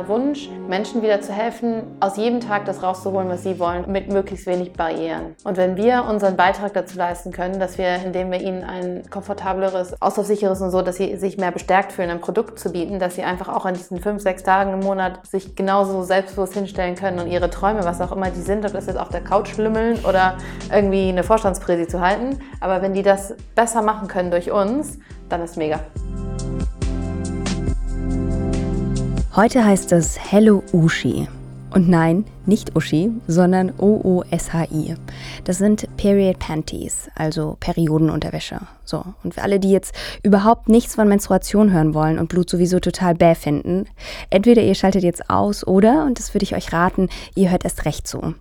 der Wunsch, Menschen wieder zu helfen, aus jedem Tag das rauszuholen, was sie wollen, mit möglichst wenig Barrieren. Und wenn wir unseren Beitrag dazu leisten können, dass wir, indem wir ihnen ein komfortableres, auslaufsicheres und so, dass sie sich mehr bestärkt fühlen, ein Produkt zu bieten, dass sie einfach auch an diesen fünf, sechs Tagen im Monat sich genauso selbstbewusst hinstellen können und ihre Träume, was auch immer die sind, ob das jetzt auf der Couch lümmeln oder irgendwie eine Vorstandspräsi zu halten. Aber wenn die das besser machen können durch uns, dann ist mega. Heute heißt es Hello Ushi. Und nein, nicht Uschi, sondern O-O-S-H-I. Das sind Period Panties, also Periodenunterwäsche. So. Und für alle, die jetzt überhaupt nichts von Menstruation hören wollen und Blut sowieso total bäh finden, entweder ihr schaltet jetzt aus oder, und das würde ich euch raten, ihr hört erst recht zu.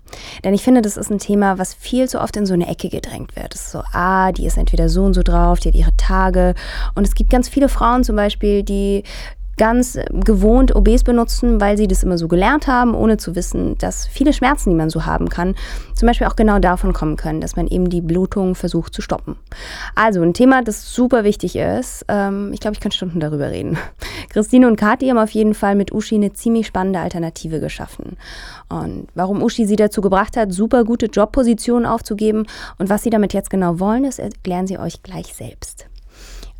Denn ich finde, das ist ein Thema, was viel zu oft in so eine Ecke gedrängt wird. Es ist so, ah, die ist entweder so und so drauf, die hat ihre Tage. Und es gibt ganz viele Frauen zum Beispiel, die ganz gewohnt OBs benutzen, weil sie das immer so gelernt haben, ohne zu wissen, dass viele Schmerzen, die man so haben kann, zum Beispiel auch genau davon kommen können, dass man eben die Blutung versucht zu stoppen. Also ein Thema, das super wichtig ist. Ähm, ich glaube, ich kann Stunden darüber reden. Christine und Kathi haben auf jeden Fall mit Uschi eine ziemlich spannende Alternative geschaffen. Und warum Uschi sie dazu gebracht hat, super gute Jobpositionen aufzugeben und was sie damit jetzt genau wollen, das erklären sie euch gleich selbst.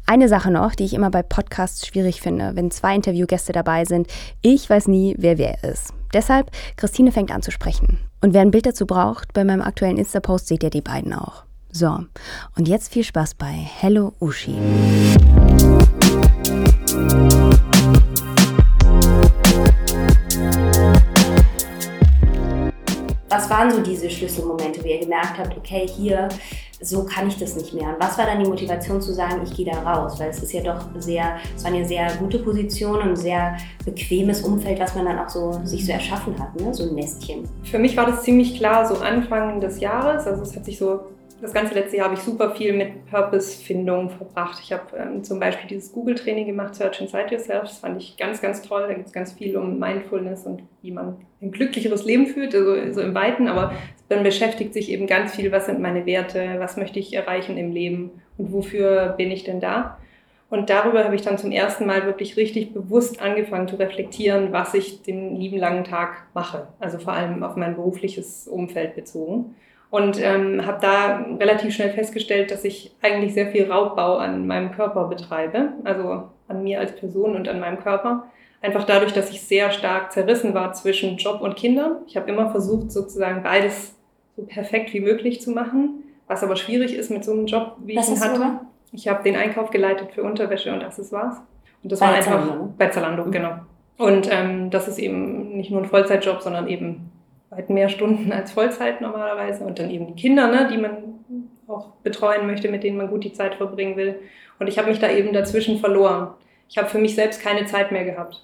Eine Sache noch, die ich immer bei Podcasts schwierig finde, wenn zwei Interviewgäste dabei sind. Ich weiß nie, wer wer ist. Deshalb, Christine fängt an zu sprechen. Und wer ein Bild dazu braucht, bei meinem aktuellen Insta-Post seht ihr die beiden auch. So, und jetzt viel Spaß bei Hello Uschi. Was waren so diese Schlüsselmomente, wo ihr gemerkt habt, okay, hier so kann ich das nicht mehr. Und was war dann die Motivation zu sagen, ich gehe da raus? Weil es ist ja doch sehr, es war eine sehr gute Position und ein sehr bequemes Umfeld, was man dann auch so sich so erschaffen hat, ne? so ein Nestchen. Für mich war das ziemlich klar, so Anfang des Jahres. Also es hat sich so das ganze letzte Jahr habe ich super viel mit Purpose-Findung verbracht. Ich habe ähm, zum Beispiel dieses Google-Training gemacht, Search Inside Yourself. Das fand ich ganz, ganz toll. Da gibt es ganz viel um Mindfulness und wie man ein glücklicheres Leben führt, also so im Weiten. Aber dann beschäftigt sich eben ganz viel, was sind meine Werte, was möchte ich erreichen im Leben und wofür bin ich denn da. Und darüber habe ich dann zum ersten Mal wirklich richtig bewusst angefangen zu reflektieren, was ich den lieben langen Tag mache. Also vor allem auf mein berufliches Umfeld bezogen und ähm, habe da relativ schnell festgestellt, dass ich eigentlich sehr viel Raubbau an meinem Körper betreibe, also an mir als Person und an meinem Körper. Einfach dadurch, dass ich sehr stark zerrissen war zwischen Job und Kindern. Ich habe immer versucht, sozusagen beides so perfekt wie möglich zu machen, was aber schwierig ist mit so einem Job, wie was ich ihn hatte. Du? Ich habe den Einkauf geleitet für Unterwäsche und Accessoires. Und das bei war einfach Zalando. Bei Zalando, mhm. genau. Und ähm, das ist eben nicht nur ein Vollzeitjob, sondern eben weit mehr Stunden als Vollzeit normalerweise und dann eben die Kinder, ne, die man auch betreuen möchte, mit denen man gut die Zeit verbringen will. Und ich habe mich da eben dazwischen verloren. Ich habe für mich selbst keine Zeit mehr gehabt.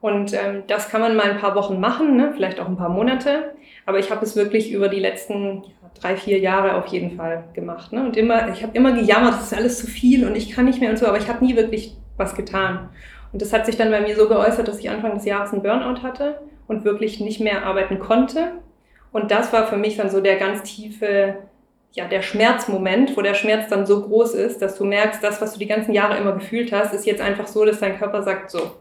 Und ähm, das kann man mal ein paar Wochen machen, ne? vielleicht auch ein paar Monate. Aber ich habe es wirklich über die letzten ja, drei, vier Jahre auf jeden Fall gemacht. Ne? Und immer, ich habe immer gejammert, das ist alles zu viel und ich kann nicht mehr und so, aber ich habe nie wirklich was getan. Und das hat sich dann bei mir so geäußert, dass ich Anfang des Jahres einen Burnout hatte und wirklich nicht mehr arbeiten konnte. Und das war für mich dann so der ganz tiefe, ja, der Schmerzmoment, wo der Schmerz dann so groß ist, dass du merkst, das, was du die ganzen Jahre immer gefühlt hast, ist jetzt einfach so, dass dein Körper sagt, so,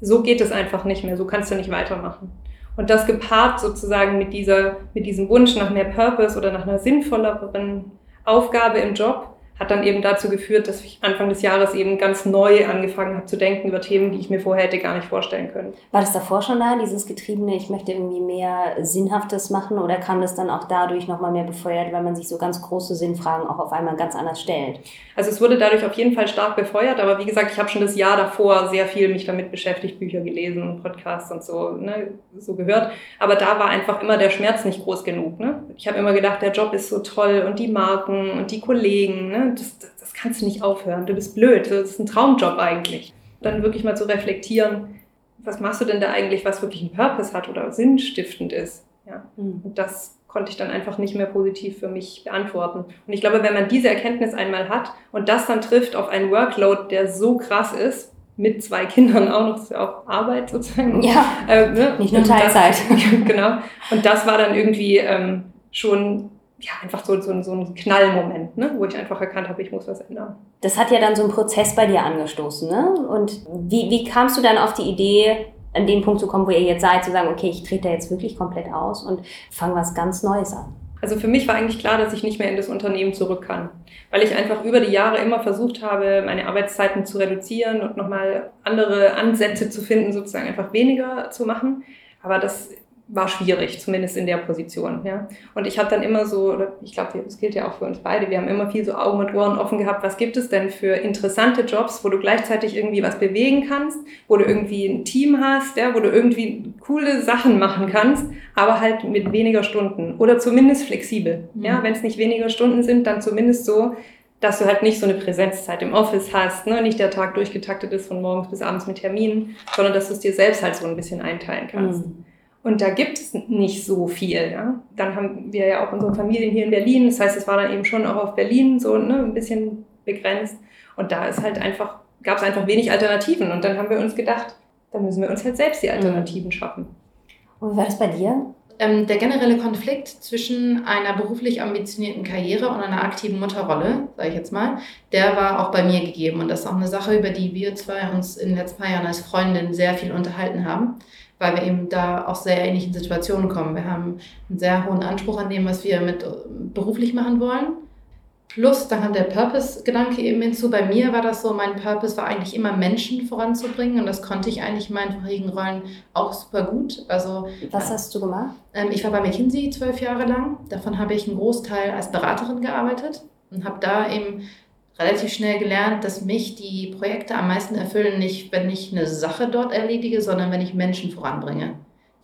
so geht es einfach nicht mehr, so kannst du nicht weitermachen. Und das gepaart sozusagen mit dieser, mit diesem Wunsch nach mehr Purpose oder nach einer sinnvolleren Aufgabe im Job, hat dann eben dazu geführt, dass ich Anfang des Jahres eben ganz neu angefangen habe zu denken über Themen, die ich mir vorher hätte gar nicht vorstellen können. War das davor schon da, dieses Getriebene, ich möchte irgendwie mehr Sinnhaftes machen oder kam das dann auch dadurch nochmal mehr befeuert, weil man sich so ganz große Sinnfragen auch auf einmal ganz anders stellt? Also es wurde dadurch auf jeden Fall stark befeuert, aber wie gesagt, ich habe schon das Jahr davor sehr viel mich damit beschäftigt, Bücher gelesen, Podcasts und so, ne, so gehört. Aber da war einfach immer der Schmerz nicht groß genug. Ne? Ich habe immer gedacht, der Job ist so toll und die Marken und die Kollegen, ne? Das, das kannst du nicht aufhören, du bist blöd, das ist ein Traumjob eigentlich. Dann wirklich mal zu reflektieren, was machst du denn da eigentlich, was wirklich einen Purpose hat oder sinnstiftend ist. Ja? Mhm. Und das konnte ich dann einfach nicht mehr positiv für mich beantworten. Und ich glaube, wenn man diese Erkenntnis einmal hat und das dann trifft auf einen Workload, der so krass ist, mit zwei Kindern auch noch, das ist ja auch Arbeit sozusagen. Ja, äh, ne? nicht nur Teilzeit. Das, genau. Und das war dann irgendwie ähm, schon ja, einfach so, so, so ein Knallmoment, ne? wo ich einfach erkannt habe, ich muss was ändern. Das hat ja dann so einen Prozess bei dir angestoßen. Ne? Und wie, wie kamst du dann auf die Idee, an den Punkt zu kommen, wo ihr jetzt seid, zu sagen, okay, ich trete da jetzt wirklich komplett aus und fange was ganz Neues an? Also für mich war eigentlich klar, dass ich nicht mehr in das Unternehmen zurück kann, weil ich einfach über die Jahre immer versucht habe, meine Arbeitszeiten zu reduzieren und nochmal andere Ansätze zu finden, sozusagen einfach weniger zu machen. Aber das war schwierig, zumindest in der Position. Ja. Und ich habe dann immer so, oder ich glaube, das gilt ja auch für uns beide, wir haben immer viel so Augen und Ohren offen gehabt, was gibt es denn für interessante Jobs, wo du gleichzeitig irgendwie was bewegen kannst, wo du irgendwie ein Team hast, ja, wo du irgendwie coole Sachen machen kannst, aber halt mit weniger Stunden oder zumindest flexibel. Mhm. Ja. Wenn es nicht weniger Stunden sind, dann zumindest so, dass du halt nicht so eine Präsenzzeit im Office hast, ne? nicht der Tag durchgetaktet ist von morgens bis abends mit Terminen, sondern dass du es dir selbst halt so ein bisschen einteilen kannst. Mhm. Und da gibt es nicht so viel. Ja? Dann haben wir ja auch unsere Familien hier in Berlin. Das heißt, es war dann eben schon auch auf Berlin so ne, ein bisschen begrenzt. Und da ist halt einfach, gab es einfach wenig Alternativen. Und dann haben wir uns gedacht, dann müssen wir uns halt selbst die Alternativen schaffen. Und wie war das bei dir? Ähm, der generelle Konflikt zwischen einer beruflich ambitionierten Karriere und einer aktiven Mutterrolle, sage ich jetzt mal, der war auch bei mir gegeben. Und das ist auch eine Sache, über die wir zwei uns in den letzten paar Jahren als Freundin sehr viel unterhalten haben weil wir eben da aus sehr ähnlichen Situationen kommen. Wir haben einen sehr hohen Anspruch an dem, was wir mit äh, beruflich machen wollen. Plus, dann kam der Purpose-Gedanke eben hinzu. Bei mir war das so, mein Purpose war eigentlich immer Menschen voranzubringen und das konnte ich eigentlich in meinen vorigen Rollen auch super gut. Also, Was hast du gemacht? Ähm, ich war bei McKinsey zwölf Jahre lang. Davon habe ich einen Großteil als Beraterin gearbeitet und habe da eben relativ schnell gelernt, dass mich die Projekte am meisten erfüllen, nicht wenn ich eine Sache dort erledige, sondern wenn ich Menschen voranbringe,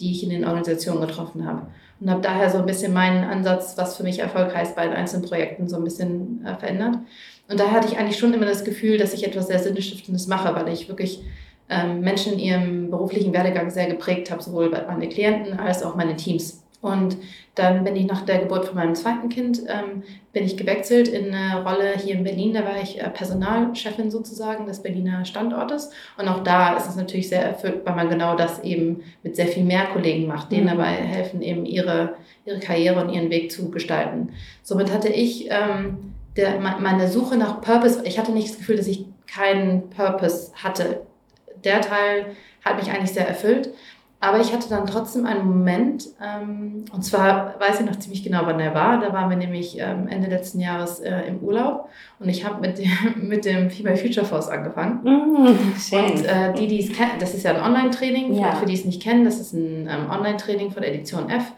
die ich in den Organisationen getroffen habe. Und habe daher so ein bisschen meinen Ansatz, was für mich Erfolg heißt, bei den einzelnen Projekten so ein bisschen äh, verändert. Und daher hatte ich eigentlich schon immer das Gefühl, dass ich etwas sehr Sinnstiftendes mache, weil ich wirklich ähm, Menschen in ihrem beruflichen Werdegang sehr geprägt habe, sowohl meine Klienten als auch meine Teams. Und dann bin ich nach der Geburt von meinem zweiten Kind, ähm, bin ich gewechselt in eine Rolle hier in Berlin. Da war ich äh, Personalchefin sozusagen des Berliner Standortes. Und auch da ist es natürlich sehr erfüllt, weil man genau das eben mit sehr viel mehr Kollegen macht, denen mhm. dabei helfen, eben ihre, ihre Karriere und ihren Weg zu gestalten. Somit hatte ich ähm, der, meine Suche nach Purpose, ich hatte nicht das Gefühl, dass ich keinen Purpose hatte. Der Teil hat mich eigentlich sehr erfüllt. Aber ich hatte dann trotzdem einen Moment, ähm, und zwar weiß ich noch ziemlich genau, wann er war. Da waren wir nämlich ähm, Ende letzten Jahres äh, im Urlaub und ich habe mit, dem, mit dem Female Future Force angefangen. Mm, schön. Und äh, die, die es kennen, das ist ja ein Online-Training, ja. für die es nicht kennen, das ist ein ähm, Online-Training von der Edition F,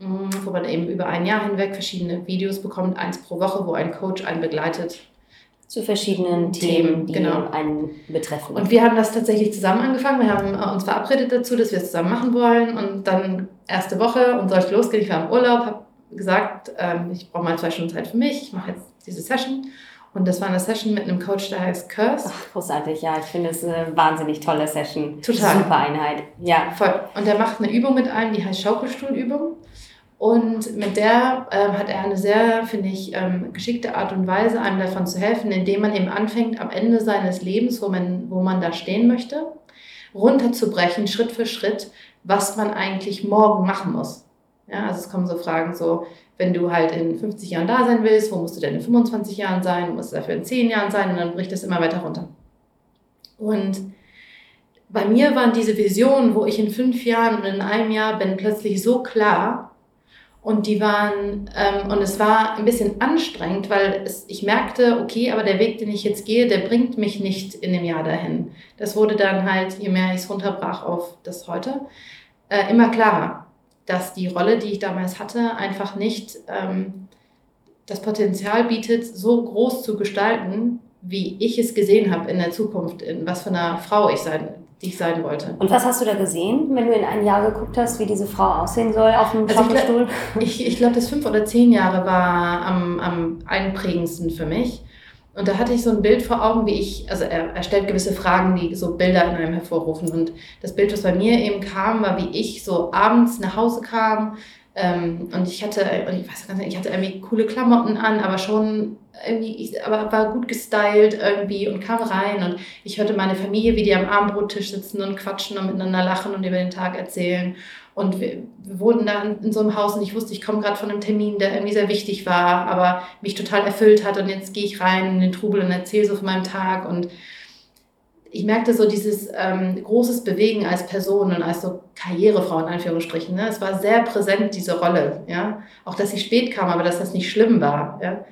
mm, wo man eben über ein Jahr hinweg verschiedene Videos bekommt, eins pro Woche, wo ein Coach einen begleitet zu verschiedenen Themen, die genau. einen betreffen. Und wir haben das tatsächlich zusammen angefangen. Wir haben äh, uns verabredet dazu, dass wir es zusammen machen wollen. Und dann erste Woche und sollte losgehen. Ich war im Urlaub, habe gesagt, ähm, ich brauche mal zwei Stunden Zeit für mich. Ich mache jetzt diese Session. Und das war eine Session mit einem Coach, der heißt Curse. Ach, großartig, ja. Ich finde es eine wahnsinnig tolle Session. Total. Super Einheit. Ja. Voll. Und der macht eine Übung mit allen, die heißt Schaukelstuhlübung. Und mit der ähm, hat er eine sehr, finde ich, ähm, geschickte Art und Weise, einem davon zu helfen, indem man eben anfängt, am Ende seines Lebens, wo man, wo man da stehen möchte, runterzubrechen, Schritt für Schritt, was man eigentlich morgen machen muss. Ja, also es kommen so Fragen so, wenn du halt in 50 Jahren da sein willst, wo musst du denn in 25 Jahren sein, musst du dafür in 10 Jahren sein und dann bricht es immer weiter runter. Und bei mir waren diese Visionen, wo ich in fünf Jahren und in einem Jahr bin, plötzlich so klar, und die waren, ähm, und es war ein bisschen anstrengend, weil es, ich merkte, okay, aber der Weg, den ich jetzt gehe, der bringt mich nicht in dem Jahr dahin. Das wurde dann halt, je mehr ich es runterbrach auf das heute, äh, immer klarer, dass die Rolle, die ich damals hatte, einfach nicht ähm, das Potenzial bietet, so groß zu gestalten, wie ich es gesehen habe in der Zukunft, in was für einer Frau ich sein die ich sein wollte. Und was hast du da gesehen, wenn du in ein Jahr geguckt hast, wie diese Frau aussehen soll auf dem also Schaukelstuhl? Ich, ich glaube, das fünf oder zehn Jahre war am, am einprägendsten für mich. Und da hatte ich so ein Bild vor Augen, wie ich, also er, er stellt gewisse Fragen, die so Bilder in einem hervorrufen. Und das Bild, was bei mir eben kam, war, wie ich so abends nach Hause kam, ähm, und ich hatte, ich weiß nicht, ich hatte irgendwie coole Klamotten an, aber schon irgendwie, ich, aber war gut gestylt irgendwie und kam rein und ich hörte meine Familie, wie die am Abendbrottisch sitzen und quatschen und miteinander lachen und über den Tag erzählen. Und wir, wir wohnten da in so einem Haus und ich wusste, ich komme gerade von einem Termin, der irgendwie sehr wichtig war, aber mich total erfüllt hat. Und jetzt gehe ich rein in den Trubel und erzähle so von meinem Tag. Und ich merkte so dieses ähm, großes Bewegen als Person und als so Karrierefrau in Anführungsstrichen. Ne? Es war sehr präsent, diese Rolle. Ja? Auch, dass sie spät kam, aber dass das nicht schlimm war. Ja?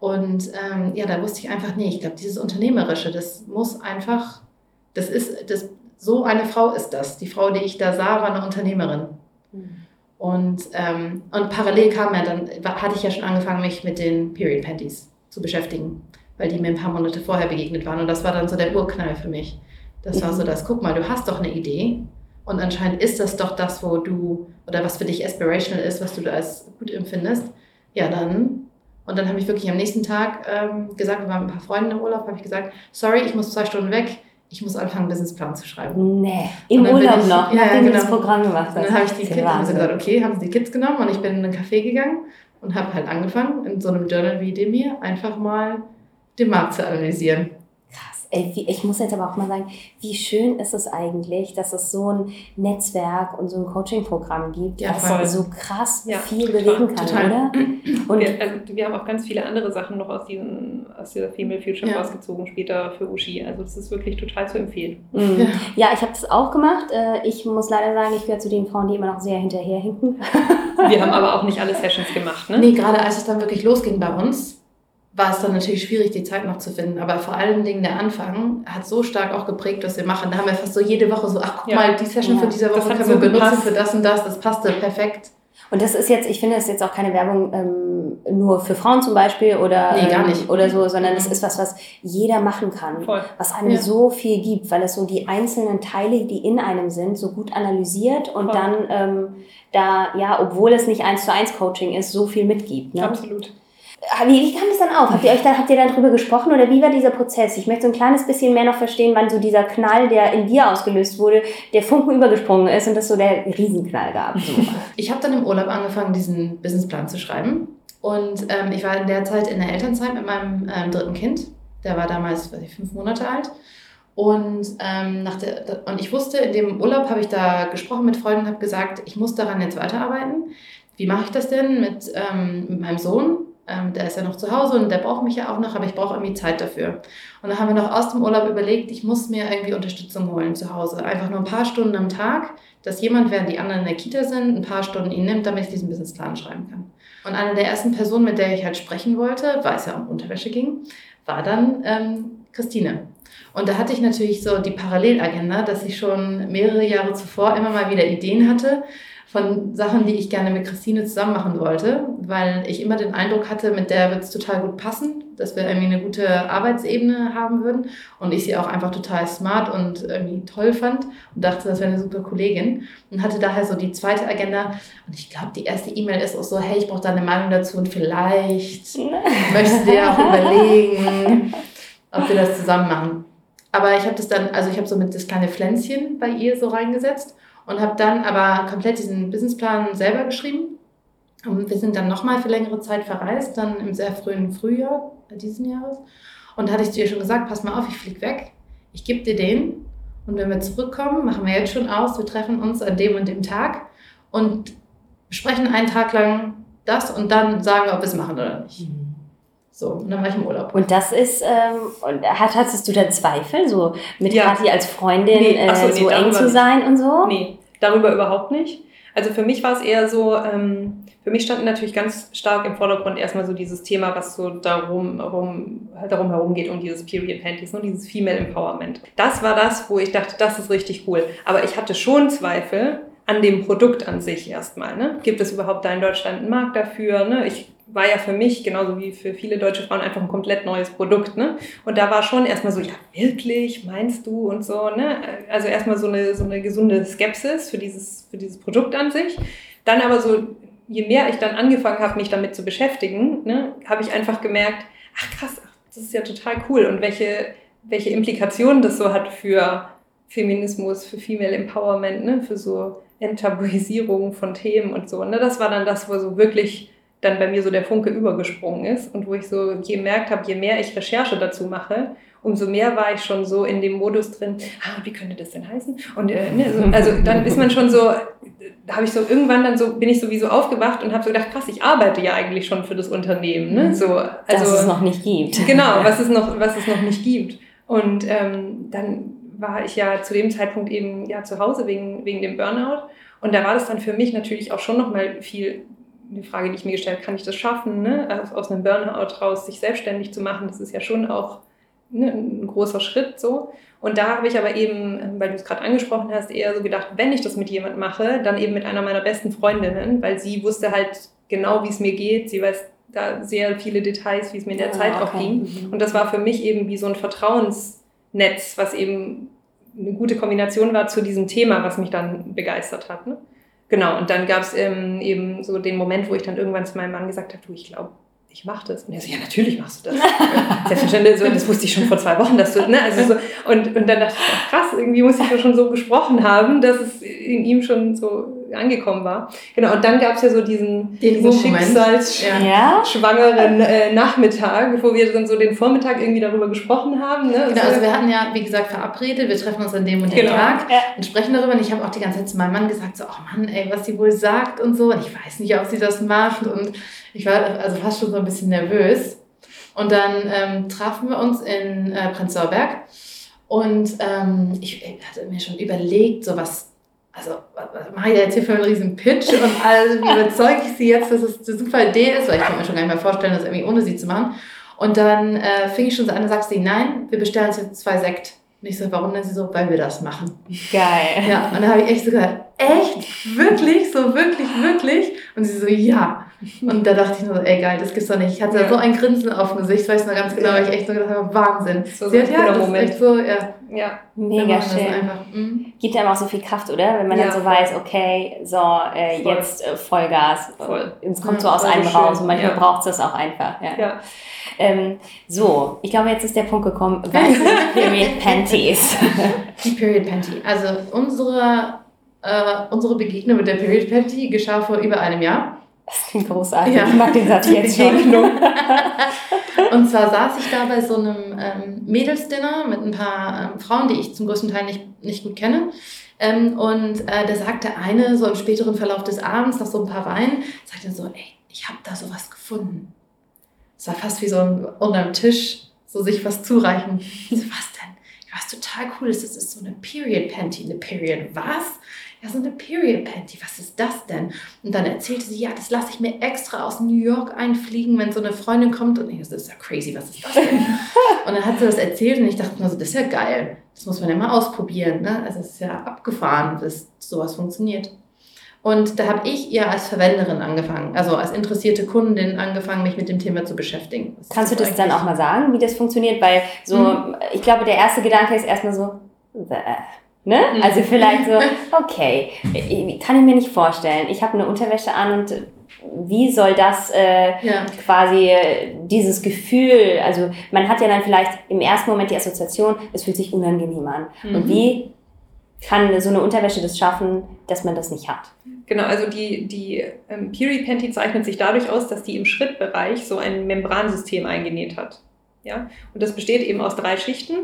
Und ähm, ja, da wusste ich einfach, nee, ich glaube, dieses Unternehmerische, das muss einfach, das ist, das, so eine Frau ist das. Die Frau, die ich da sah, war eine Unternehmerin. Mhm. Und, ähm, und parallel kam ja dann, hatte ich ja schon angefangen, mich mit den Period Panties zu beschäftigen, weil die mir ein paar Monate vorher begegnet waren. Und das war dann so der Urknall für mich. Das war so mhm. das, guck mal, du hast doch eine Idee. Und anscheinend ist das doch das, wo du, oder was für dich aspirational ist, was du da als gut empfindest. Ja, dann und dann habe ich wirklich am nächsten Tag ähm, gesagt, wir waren mit ein paar Freunden im Urlaub, habe ich gesagt, sorry, ich muss zwei Stunden weg, ich muss anfangen, einen Businessplan zu schreiben. Nee, im Urlaub ich, noch, ja, nachdem genau. du das Programm gemacht hast. Und dann habe ich die Kids, haben sie gesagt, okay, haben sie die Kids genommen und ich bin in einen Café gegangen und habe halt angefangen, in so einem Journal wie dem hier, einfach mal den Markt zu analysieren. Ey, wie, ich muss jetzt aber auch mal sagen, wie schön ist es eigentlich, dass es so ein Netzwerk und so ein Coaching-Programm gibt, ja, was so krass ja, viel total, bewegen kann, total. oder? Und wir, also, wir haben auch ganz viele andere Sachen noch aus, diesen, aus dieser Female Future ja. rausgezogen, später für Ushi. Also das ist wirklich total zu empfehlen. Mhm. Ja, ich habe das auch gemacht. Äh, ich muss leider sagen, ich gehöre zu den Frauen, die immer noch sehr hinterherhinken. Wir haben aber auch nicht alle Sessions gemacht, ne? Nee, gerade als es dann wirklich losging bei uns, war es dann natürlich schwierig, die Zeit noch zu finden. Aber vor allen Dingen der Anfang hat so stark auch geprägt, was wir machen. Da haben wir fast so jede Woche so, ach guck ja. mal, die Session ja. für diese Woche können so wir benutzen gepasst. für das und das. Das passte perfekt. Und das ist jetzt, ich finde, das ist jetzt auch keine Werbung ähm, nur für Frauen zum Beispiel oder, nee, gar nicht. Ähm, oder so, sondern es mhm. ist was, was jeder machen kann. Voll. Was einem ja. so viel gibt, weil es so die einzelnen Teile, die in einem sind, so gut analysiert und Voll. dann ähm, da, ja, obwohl es nicht eins zu eins Coaching ist, so viel mitgibt. Ne? Absolut. Wie, wie kam das dann auf? Habt ihr euch dann, habt ihr dann drüber gesprochen oder wie war dieser Prozess? Ich möchte so ein kleines bisschen mehr noch verstehen, wann so dieser Knall, der in dir ausgelöst wurde, der Funken übergesprungen ist und das so der Riesenknall gab. Ich habe dann im Urlaub angefangen, diesen Businessplan zu schreiben. Und ähm, ich war in der Zeit in der Elternzeit mit meinem ähm, dritten Kind. Der war damals, weiß ich, fünf Monate alt. Und, ähm, nach der, und ich wusste, in dem Urlaub habe ich da gesprochen mit Freunden und habe gesagt, ich muss daran jetzt weiterarbeiten. Wie mache ich das denn mit, ähm, mit meinem Sohn? Ähm, der ist ja noch zu Hause und der braucht mich ja auch noch, aber ich brauche irgendwie Zeit dafür. Und dann haben wir noch aus dem Urlaub überlegt, ich muss mir irgendwie Unterstützung holen zu Hause. Einfach nur ein paar Stunden am Tag, dass jemand, während die anderen in der Kita sind, ein paar Stunden ihn nimmt, damit ich diesen Businessplan schreiben kann. Und eine der ersten Personen, mit der ich halt sprechen wollte, weil es ja um Unterwäsche ging, war dann ähm, Christine. Und da hatte ich natürlich so die Parallelagenda, dass ich schon mehrere Jahre zuvor immer mal wieder Ideen hatte, von Sachen, die ich gerne mit Christine zusammen machen wollte, weil ich immer den Eindruck hatte, mit der wird es total gut passen, dass wir irgendwie eine gute Arbeitsebene haben würden und ich sie auch einfach total smart und irgendwie toll fand und dachte, das wäre eine super Kollegin und hatte daher so die zweite Agenda und ich glaube, die erste E-Mail ist auch so, hey, ich brauche deine Meinung dazu und vielleicht möchtest du dir auch überlegen, ob wir das zusammen machen. Aber ich habe das dann, also ich habe so mit das kleine Pflänzchen bei ihr so reingesetzt und habe dann aber komplett diesen Businessplan selber geschrieben. Und wir sind dann nochmal für längere Zeit verreist, dann im sehr frühen Frühjahr diesen Jahres. Und da hatte ich zu ihr schon gesagt, pass mal auf, ich fliege weg, ich gebe dir den. Und wenn wir zurückkommen, machen wir jetzt schon aus, wir treffen uns an dem und dem Tag und sprechen einen Tag lang das und dann sagen, ob wir es machen oder nicht. Mhm. So, und dann war ich im Urlaub. Und das ist, ähm, und hat, hattest du da Zweifel, so mit ja. Kathi als Freundin nee, äh, so, nee, eng zu sein und so? Nee, darüber überhaupt nicht. Also für mich war es eher so, ähm, für mich stand natürlich ganz stark im Vordergrund erstmal so dieses Thema, was so darum, herum, darum herum geht, um dieses Period Panties, ne, dieses Female Empowerment. Das war das, wo ich dachte, das ist richtig cool. Aber ich hatte schon Zweifel an dem Produkt an sich erstmal. Ne? Gibt es überhaupt da in Deutschland einen Markt dafür? Ne? Ich war ja für mich, genauso wie für viele deutsche Frauen, einfach ein komplett neues Produkt. Ne? Und da war schon erstmal so, ja, wirklich, meinst du und so. Ne? Also erstmal so eine, so eine gesunde Skepsis für dieses, für dieses Produkt an sich. Dann aber so, je mehr ich dann angefangen habe, mich damit zu beschäftigen, ne, habe ich einfach gemerkt, ach krass, das ist ja total cool. Und welche, welche Implikationen das so hat für Feminismus, für Female Empowerment, ne? für so Enttabuisierung von Themen und so. Ne? Das war dann das, wo so wirklich dann bei mir so der Funke übergesprungen ist und wo ich so gemerkt habe, je mehr ich Recherche dazu mache, umso mehr war ich schon so in dem Modus drin, ah, wie könnte das denn heißen? Und äh, ne, so, also dann ist man schon so, da habe ich so irgendwann dann so, bin ich sowieso aufgewacht und habe so gedacht, krass, ich arbeite ja eigentlich schon für das Unternehmen. Ne? So, also, was es noch nicht gibt. Genau, was es noch, was es noch nicht gibt. Und ähm, dann war ich ja zu dem Zeitpunkt eben ja zu Hause wegen, wegen dem Burnout. Und da war das dann für mich natürlich auch schon nochmal viel die Frage, die ich mir gestellt habe, kann ich das schaffen, ne? aus einem Burnout raus sich selbstständig zu machen, das ist ja schon auch ne, ein großer Schritt so. Und da habe ich aber eben, weil du es gerade angesprochen hast, eher so gedacht, wenn ich das mit jemand mache, dann eben mit einer meiner besten Freundinnen, weil sie wusste halt genau, wie es mir geht. Sie weiß da sehr viele Details, wie es mir in der ja, Zeit okay. auch ging. Mhm. Und das war für mich eben wie so ein Vertrauensnetz, was eben eine gute Kombination war zu diesem Thema, was mich dann begeistert hat. Ne? Genau, und dann gab es ähm, eben so den Moment, wo ich dann irgendwann zu meinem Mann gesagt habe, du, ich glaube, ich mache das. Und er so, ja, natürlich machst du das. Selbstverständlich, so, das wusste ich schon vor zwei Wochen, dass du, ne, also so, und, und dann dachte ich, krass, irgendwie muss ich ja schon so gesprochen haben, dass es in ihm schon so angekommen war. Genau, und dann gab es ja so diesen, den diesen schicksalsschwangeren äh, Nachmittag, wo wir dann so den Vormittag irgendwie darüber gesprochen haben. Ne? Genau, also wir hatten ja, wie gesagt, verabredet, wir treffen uns an dem und dem genau. Tag ja. und sprechen darüber. Und ich habe auch die ganze Zeit zu meinem Mann gesagt, so, oh Mann, ey, was sie wohl sagt und so. Und ich weiß nicht, ob sie das macht. Und ich war also fast schon so ein bisschen nervös. Und dann ähm, trafen wir uns in äh, Prenzlauer Berg. Und ähm, ich, ich hatte mir schon überlegt, so was also mache ich da jetzt hier für einen riesen Pitch und also, wie überzeuge ich sie jetzt, dass es eine super Idee ist, weil ich kann mir schon gar nicht mehr vorstellen, das irgendwie ohne sie zu machen. Und dann äh, fing ich schon so an und sagte sie, nein, wir bestellen uns jetzt zwei Sekt. Und ich so, warum denn sie so? Weil wir das machen. Geil. Ja, und dann habe ich echt so gesagt, echt? Wirklich? So wirklich, wirklich? Und sie so, ja. Und da dachte ich nur so, ey geil, das gibt's doch nicht. Ich hatte ja. so ein Grinsen auf dem Gesicht, weiß noch ganz genau, weil ich echt so gedacht habe, Wahnsinn. So Sie hat ja, das Moment. echt so, ja. Ja. Mega schön. Mhm. Gibt einem auch so viel Kraft, oder? Wenn man ja, dann so voll. weiß, okay, so, äh, jetzt äh, Vollgas. Voll. Es kommt mhm, so aus einem so raus und manchmal ja. braucht es das auch einfach. Ja. ja. Ähm, so, ich glaube, jetzt ist der Punkt gekommen, was sind Period Panties? Die Period Panty. Also unsere, äh, unsere Begegnung mit der Period Panty geschah vor über einem Jahr. Das klingt großartig. Ja. Ich mag den Satz jetzt schon. und zwar saß ich da bei so einem ähm, Mädelsdinner mit ein paar ähm, Frauen, die ich zum größten Teil nicht, nicht gut kenne. Ähm, und äh, da sagte eine so im späteren Verlauf des Abends, nach so ein paar Weinen, sagte so, ey, ich habe da sowas gefunden. Es war fast wie so ein unterm Tisch, so sich was zureichen. Ich so, was denn? Was total cool ist, das ist so eine Period Panty. Eine Period was? Ja, so eine Period Panty, was ist das denn? Und dann erzählte sie, ja, das lasse ich mir extra aus New York einfliegen, wenn so eine Freundin kommt. Und ich, das ist ja crazy, was ist das denn? und dann hat sie das erzählt und ich dachte mir so, das ist ja geil. Das muss man ja mal ausprobieren. Ne? Also es ist ja abgefahren, dass sowas funktioniert. Und da habe ich ihr als Verwenderin angefangen, also als interessierte Kundin angefangen, mich mit dem Thema zu beschäftigen. Was Kannst du das eigentlich? dann auch mal sagen, wie das funktioniert? Weil so, mhm. ich glaube, der erste Gedanke ist erstmal so, Bäh. Ne? Mhm. Also vielleicht so, okay, kann ich mir nicht vorstellen. Ich habe eine Unterwäsche an und wie soll das äh, ja. quasi dieses Gefühl, also man hat ja dann vielleicht im ersten Moment die Assoziation, es fühlt sich unangenehm an. Mhm. Und wie kann so eine Unterwäsche das schaffen, dass man das nicht hat? Genau, also die, die ähm, Piri Panty zeichnet sich dadurch aus, dass die im Schrittbereich so ein Membransystem eingenäht hat. Ja? Und das besteht eben aus drei Schichten.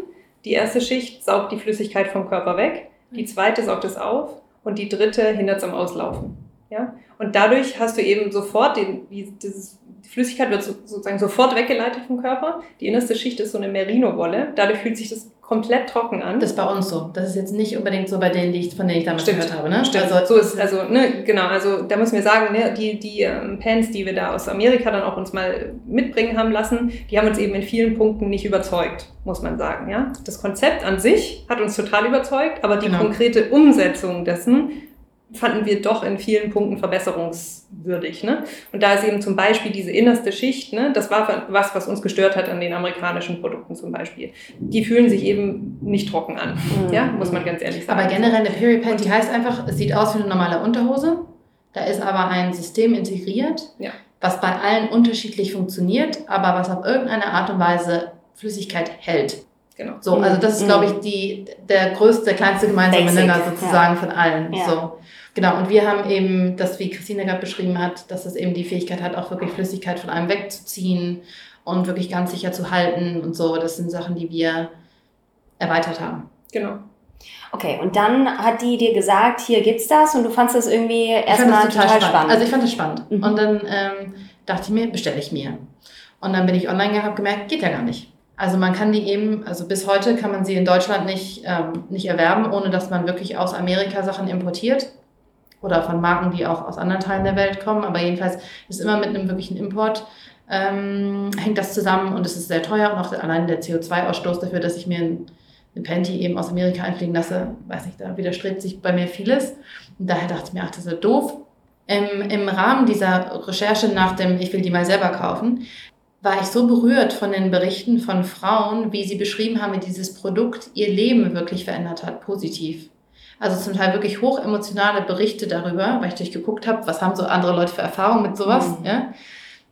Die erste Schicht saugt die Flüssigkeit vom Körper weg, die zweite saugt es auf und die dritte hindert es am Auslaufen. Ja? Und dadurch hast du eben sofort den, dieses, die Flüssigkeit wird sozusagen sofort weggeleitet vom Körper. Die innerste Schicht ist so eine Merino-Wolle. Dadurch fühlt sich das komplett trocken an. Das ist bei uns so. Das ist jetzt nicht unbedingt so bei denen, die ich, von denen ich damals Stimmt. gehört habe. Ne? Stimmt. Also, so ist also ne, genau. Also da müssen wir sagen, ne, die die ähm, Pants, die wir da aus Amerika dann auch uns mal mitbringen haben lassen, die haben uns eben in vielen Punkten nicht überzeugt, muss man sagen. Ja, das Konzept an sich hat uns total überzeugt, aber die genau. konkrete Umsetzung dessen fanden wir doch in vielen Punkten verbesserungswürdig. Ne? Und da ist eben zum Beispiel diese innerste Schicht, ne, das war was, was uns gestört hat an den amerikanischen Produkten zum Beispiel. Die fühlen sich eben nicht trocken an, mhm. ja, muss man ganz ehrlich sagen. Aber generell eine Period Panty heißt einfach, es sieht aus wie eine normale Unterhose, da ist aber ein System integriert, ja. was bei allen unterschiedlich funktioniert, aber was auf irgendeine Art und Weise Flüssigkeit hält. Genau. So, also das ist, mhm. glaube ich, die, der größte, der kleinste gemeinsame Nenner sozusagen ja. von allen. Ja. So. Genau, und wir haben eben das, wie Christine gerade beschrieben hat, dass es eben die Fähigkeit hat, auch wirklich Flüssigkeit von einem wegzuziehen und wirklich ganz sicher zu halten und so. Das sind Sachen, die wir erweitert haben. Genau. Okay, und dann hat die dir gesagt, hier gibt's das und du fandest das irgendwie erstmal total, total spannend. spannend. Also ich fand das spannend. Mhm. Und dann ähm, dachte ich mir, bestelle ich mir. Und dann bin ich online gehabt, gemerkt, geht ja gar nicht. Also man kann die eben, also bis heute kann man sie in Deutschland nicht, ähm, nicht erwerben, ohne dass man wirklich aus Amerika Sachen importiert oder von Marken, die auch aus anderen Teilen der Welt kommen. Aber jedenfalls ist immer mit einem wirklichen Import ähm, hängt das zusammen und es ist sehr teuer und auch allein der CO2-Ausstoß dafür, dass ich mir ein, eine Panty eben aus Amerika einfliegen lasse, weiß nicht, da widerstrebt sich bei mir vieles. Und daher dachte ich mir, ach, das ist doof. Im, Im Rahmen dieser Recherche nach dem Ich will die mal selber kaufen, war ich so berührt von den Berichten von Frauen, wie sie beschrieben haben, wie dieses Produkt ihr Leben wirklich verändert hat, positiv. Also zum Teil wirklich hochemotionale Berichte darüber, weil ich durchgeguckt habe, was haben so andere Leute für Erfahrungen mit sowas, mhm. ja?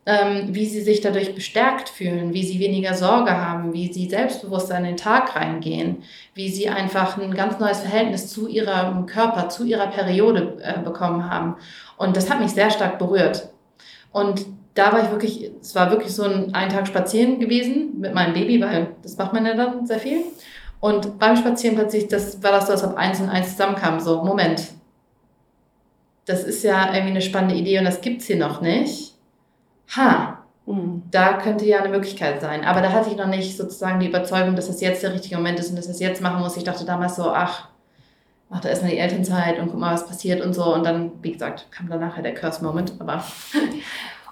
ähm, wie sie sich dadurch bestärkt fühlen, wie sie weniger Sorge haben, wie sie selbstbewusster in den Tag reingehen, wie sie einfach ein ganz neues Verhältnis zu ihrem Körper, zu ihrer Periode äh, bekommen haben. Und das hat mich sehr stark berührt. Und da war ich wirklich, es war wirklich so ein ein Tag spazieren gewesen mit meinem Baby, weil das macht man ja dann sehr viel. Und beim Spazieren plötzlich, das war das so, als ob eins und eins zusammenkam. So, Moment, das ist ja irgendwie eine spannende Idee und das gibt's hier noch nicht. Ha, mhm. da könnte ja eine Möglichkeit sein. Aber da hatte ich noch nicht sozusagen die Überzeugung, dass das jetzt der richtige Moment ist und dass ich das jetzt machen muss. Ich dachte damals so, ach, mach da erstmal die Elternzeit und guck mal, was passiert und so. Und dann, wie gesagt, kam dann nachher der Curse-Moment. Aber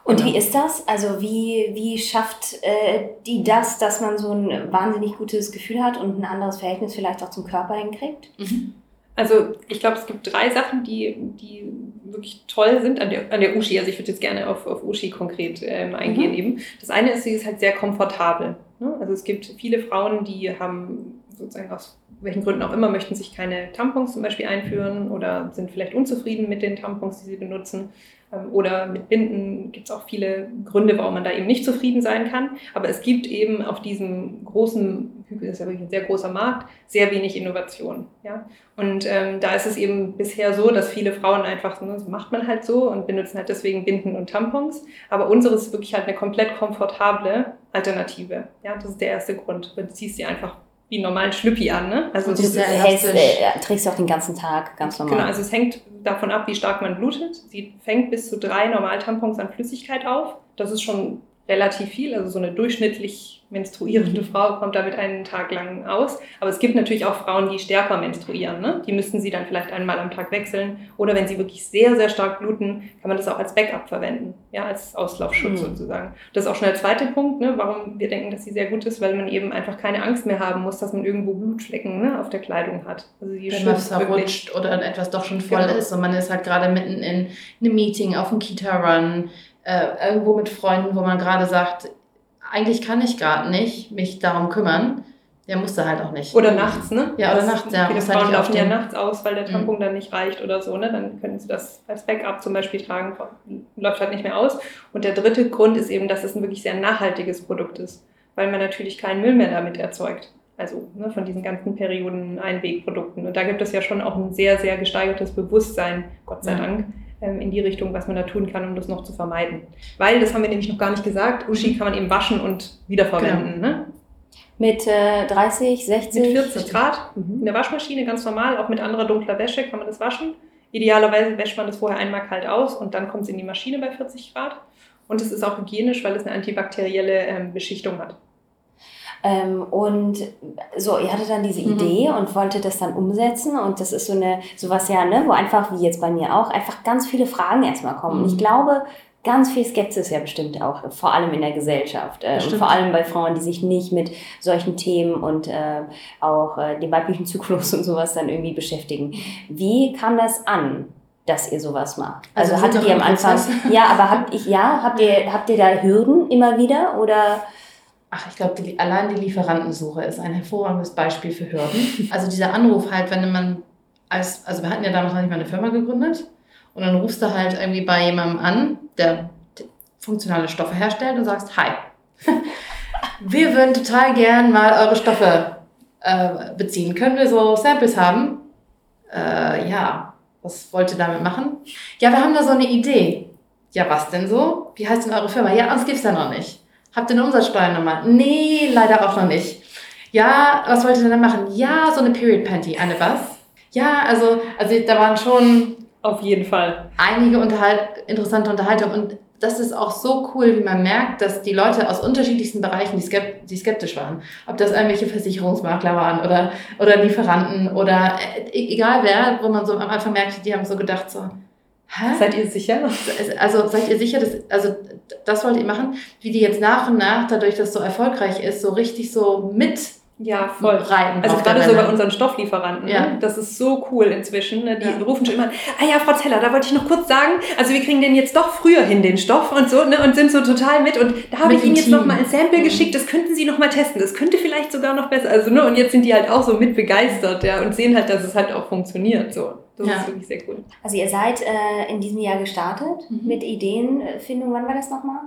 Und genau. wie ist das? Also wie, wie schafft äh, die das, dass man so ein wahnsinnig gutes Gefühl hat und ein anderes Verhältnis vielleicht auch zum Körper hinkriegt? Mhm. Also ich glaube, es gibt drei Sachen, die, die wirklich toll sind an der, an der Uschi. Also ich würde jetzt gerne auf, auf Uschi konkret ähm, eingehen mhm. eben. Das eine ist, sie ist halt sehr komfortabel. Ne? Also es gibt viele Frauen, die haben sozusagen aus welchen Gründen auch immer, möchten sich keine Tampons zum Beispiel einführen oder sind vielleicht unzufrieden mit den Tampons, die sie benutzen. Ähm, oder mit Binden gibt es auch viele Gründe, warum man da eben nicht zufrieden sein kann. Aber es gibt eben auf diesem großen, das ist ja wirklich ein sehr großer Markt, sehr wenig Innovation. Ja? Und ähm, da ist es eben bisher so, dass viele Frauen einfach, ne, so macht man halt so und benutzen halt deswegen Binden und Tampons. Aber unseres ist wirklich halt eine komplett komfortable Alternative. Ja? Das ist der erste Grund. Du ziehst sie einfach wie einen normalen Schlüppi an. Ne? Also du hältst, äh, trägst du auch den ganzen Tag ganz normal. Genau, also es hängt davon ab, wie stark man blutet. Sie fängt bis zu drei Normaltampons an Flüssigkeit auf. Das ist schon relativ viel. Also so eine durchschnittlich menstruierende Frau kommt damit einen Tag lang aus. Aber es gibt natürlich auch Frauen, die stärker menstruieren. Ne? Die müssten sie dann vielleicht einmal am Tag wechseln. Oder wenn sie wirklich sehr, sehr stark bluten, kann man das auch als Backup verwenden. Ja, als Auslaufschutz mhm. sozusagen. Das ist auch schon der zweite Punkt, ne? warum wir denken, dass sie sehr gut ist, weil man eben einfach keine Angst mehr haben muss, dass man irgendwo Blutflecken ne, auf der Kleidung hat. Also die wenn man verrutscht oder etwas doch schon voll genau. ist und man ist halt gerade mitten in einem Meeting, auf einem Kita-Run, äh, irgendwo mit Freunden, wo man gerade sagt, eigentlich kann ich gerade nicht mich darum kümmern. Der musste halt auch nicht. Oder nachts, ne? Ja, oder nachts, ja. Viele Frauen halt laufen ja nachts aus, weil der mhm. Tampon mhm. dann nicht reicht oder so, ne? Dann können sie das als Backup zum Beispiel tragen, läuft halt nicht mehr aus. Und der dritte Grund ist eben, dass es ein wirklich sehr nachhaltiges Produkt ist, weil man natürlich keinen Müll mehr damit erzeugt. Also ne, von diesen ganzen Perioden Einwegprodukten. Und da gibt es ja schon auch ein sehr, sehr gesteigertes Bewusstsein, Gott sei ja. Dank, in die Richtung, was man da tun kann, um das noch zu vermeiden. Weil, das haben wir nämlich noch gar nicht gesagt, Uschi kann man eben waschen und wiederverwenden. Genau. Ne? Mit äh, 30, 60? Mit 40 Grad mhm. in der Waschmaschine, ganz normal. Auch mit anderer dunkler Wäsche kann man das waschen. Idealerweise wäscht man das vorher einmal kalt aus und dann kommt es in die Maschine bei 40 Grad. Und es ist auch hygienisch, weil es eine antibakterielle ähm, Beschichtung hat. Ähm, und so, ihr hattet dann diese mhm. Idee und wolltet das dann umsetzen und das ist so eine, sowas ja, ne, wo einfach, wie jetzt bei mir auch, einfach ganz viele Fragen erstmal kommen. Mhm. Und ich mhm. glaube, ganz viel Skepsis ja bestimmt auch, vor allem in der Gesellschaft äh, und vor allem bei Frauen, die sich nicht mit solchen Themen und äh, auch äh, dem weiblichen Zyklus und sowas dann irgendwie beschäftigen. Wie kam das an? dass ihr sowas macht. Also, also hattet ihr am Anfang, ja, aber habt ich, ja, habt ihr, habt ihr da Hürden immer wieder oder? Ach, ich glaube, allein die Lieferantensuche ist ein hervorragendes Beispiel für Hürden. Also dieser Anruf halt, wenn man als, also wir hatten ja damals noch nicht mal eine Firma gegründet und dann rufst du halt irgendwie bei jemandem an, der funktionale Stoffe herstellt und sagst, hi, wir würden total gern mal eure Stoffe äh, beziehen. Können wir so Samples haben? Äh, ja, was wollt ihr damit machen? Ja, wir haben da so eine Idee. Ja, was denn so? Wie heißt denn eure Firma? Ja, uns gibt's da noch nicht. Habt ihr eine Umsatzsteuernummer? Nee, leider auch noch nicht. Ja, was wollt ihr denn machen? Ja, so eine Period Panty. Eine was? Ja, also, also da waren schon Auf jeden Fall. Einige unterhalt interessante Unterhaltungen und das ist auch so cool, wie man merkt, dass die Leute aus unterschiedlichsten Bereichen, die, skept die skeptisch waren, ob das irgendwelche Versicherungsmakler waren oder, oder Lieferanten oder äh, egal wer, wo man so am Anfang merkte, die haben so gedacht so, Hä? Seid ihr sicher? Also seid ihr sicher, dass, also das wollt ihr machen, wie die jetzt nach und nach, dadurch, dass es so erfolgreich ist, so richtig so mit ja, voll. reiten. Also gerade so bei unseren Stofflieferanten. Ja. Ne? Das ist so cool inzwischen. Ne? Die ja. rufen schon immer, ah ja, Frau Zeller, da wollte ich noch kurz sagen, also wir kriegen den jetzt doch früher hin, den Stoff und so, ne? und sind so total mit. Und da habe ich Ihnen jetzt noch mal ein Sample mhm. geschickt, das könnten Sie noch mal testen. Das könnte vielleicht sogar noch besser. Also, ne? Und jetzt sind die halt auch so mit begeistert, ja, und sehen halt, dass es halt auch funktioniert. So. Das ja. ist wirklich sehr cool. Also ihr seid äh, in diesem Jahr gestartet mhm. mit Ideenfindung. Wann war das nochmal?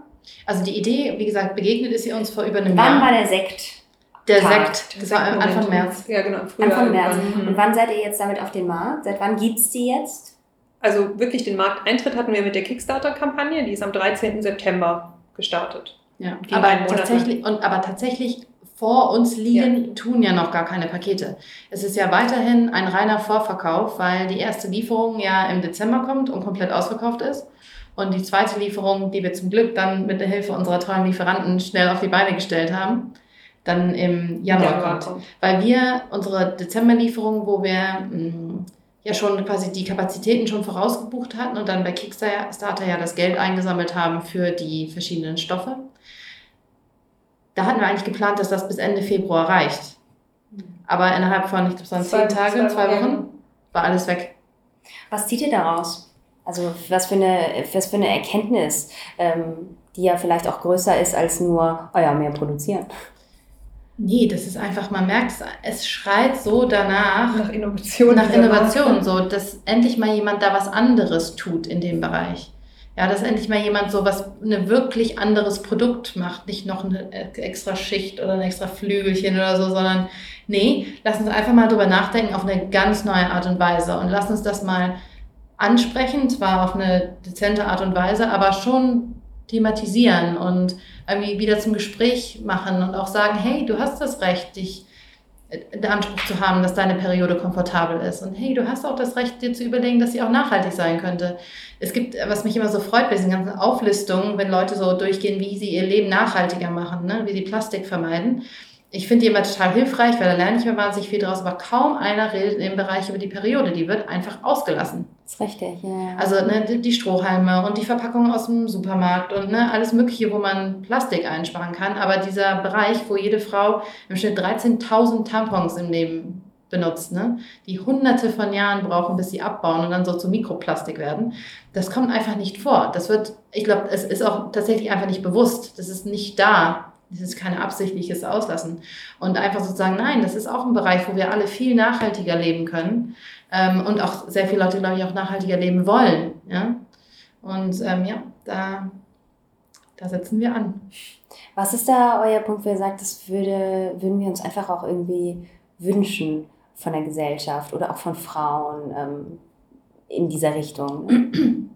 Also die Idee, wie gesagt, begegnet ist sie uns vor über einem Wann Jahr. Wann war der Sekt? Der Tag. Sekt, das war Anfang März. Ja, genau. Anfang März. Mhm. Und wann seid ihr jetzt damit auf den Markt? Seit wann gibt es die jetzt? Also wirklich den Markteintritt hatten wir mit der Kickstarter-Kampagne, die ist am 13. September gestartet. Ja, aber tatsächlich, und, aber tatsächlich vor uns liegen, ja. tun ja noch gar keine Pakete. Es ist ja weiterhin ein reiner Vorverkauf, weil die erste Lieferung ja im Dezember kommt und komplett ausverkauft ist. Und die zweite Lieferung, die wir zum Glück dann mit der Hilfe unserer tollen Lieferanten schnell auf die Beine gestellt haben, dann im Januar, Januar kommt. Weil wir unsere Dezemberlieferung, wo wir mh, mm, ja schon quasi die Kapazitäten schon vorausgebucht hatten und dann bei Kickstarter ja das Geld eingesammelt haben für die verschiedenen Stoffe. Da hatten wir eigentlich geplant, dass das bis Ende Februar reicht. Aber innerhalb von, ich glaube, waren zehn Tage, zwei Wochen, war alles weg. Was zieht ihr daraus? Also was für eine, was für eine Erkenntnis, ähm, die ja vielleicht auch größer ist als nur, oh ja, mehr produzieren. Nee, das ist einfach, man merkt es, es schreit so danach. Nach Innovation. Nach Innovation, so, dass endlich mal jemand da was anderes tut in dem Bereich. Ja, dass endlich mal jemand so was, ein wirklich anderes Produkt macht. Nicht noch eine extra Schicht oder ein extra Flügelchen oder so, sondern nee, lass uns einfach mal drüber nachdenken auf eine ganz neue Art und Weise und lass uns das mal ansprechen, zwar auf eine dezente Art und Weise, aber schon thematisieren und irgendwie wieder zum Gespräch machen und auch sagen, hey, du hast das Recht, dich den Anspruch zu haben, dass deine Periode komfortabel ist. Und hey, du hast auch das Recht, dir zu überlegen, dass sie auch nachhaltig sein könnte. Es gibt, was mich immer so freut bei diesen ganzen Auflistungen, wenn Leute so durchgehen, wie sie ihr Leben nachhaltiger machen, ne? wie sie Plastik vermeiden ich finde die immer total hilfreich, weil da lerne ich mir wahnsinnig viel draus, aber kaum einer redet im Bereich über die Periode. Die wird einfach ausgelassen. Das ist richtig, ja. Also ne, die Strohhalme und die Verpackungen aus dem Supermarkt und ne, alles Mögliche, wo man Plastik einsparen kann. Aber dieser Bereich, wo jede Frau im Schnitt 13.000 Tampons im Leben benutzt, ne, die hunderte von Jahren brauchen, bis sie abbauen und dann so zu Mikroplastik werden, das kommt einfach nicht vor. Das wird, ich glaube, es ist auch tatsächlich einfach nicht bewusst. Das ist nicht da das ist kein absichtliches Auslassen. Und einfach sozusagen, nein, das ist auch ein Bereich, wo wir alle viel nachhaltiger leben können ähm, und auch sehr viele Leute, glaube ich, auch nachhaltiger leben wollen. Ja? Und ähm, ja, da, da setzen wir an. Was ist da euer Punkt, wo ihr sagt, das würde, würden wir uns einfach auch irgendwie wünschen von der Gesellschaft oder auch von Frauen ähm, in dieser Richtung?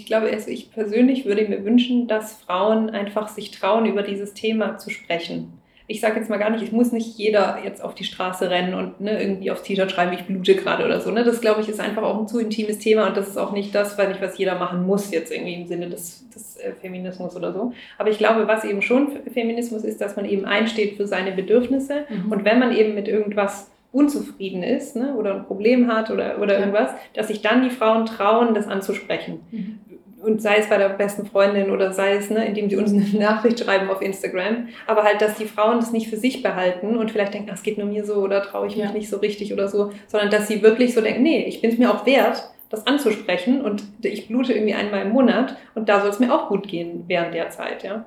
Ich glaube, also ich persönlich würde mir wünschen, dass Frauen einfach sich trauen, über dieses Thema zu sprechen. Ich sage jetzt mal gar nicht, es muss nicht jeder jetzt auf die Straße rennen und ne, irgendwie aufs T-Shirt schreiben, ich blute gerade oder so. Ne? Das, glaube ich, ist einfach auch ein zu intimes Thema und das ist auch nicht das, was, nicht, was jeder machen muss, jetzt irgendwie im Sinne des, des äh, Feminismus oder so. Aber ich glaube, was eben schon Feminismus ist, dass man eben einsteht für seine Bedürfnisse mhm. und wenn man eben mit irgendwas unzufrieden ist ne, oder ein Problem hat oder, oder ja. irgendwas, dass sich dann die Frauen trauen, das anzusprechen. Mhm und sei es bei der besten Freundin oder sei es, ne, indem sie uns eine Nachricht schreiben auf Instagram, aber halt, dass die Frauen das nicht für sich behalten und vielleicht denken, es geht nur mir so oder traue ich mich ja. nicht so richtig oder so, sondern dass sie wirklich so denken, nee, ich bin es mir auch wert, das anzusprechen und ich blute irgendwie einmal im Monat und da soll es mir auch gut gehen während der Zeit, ja.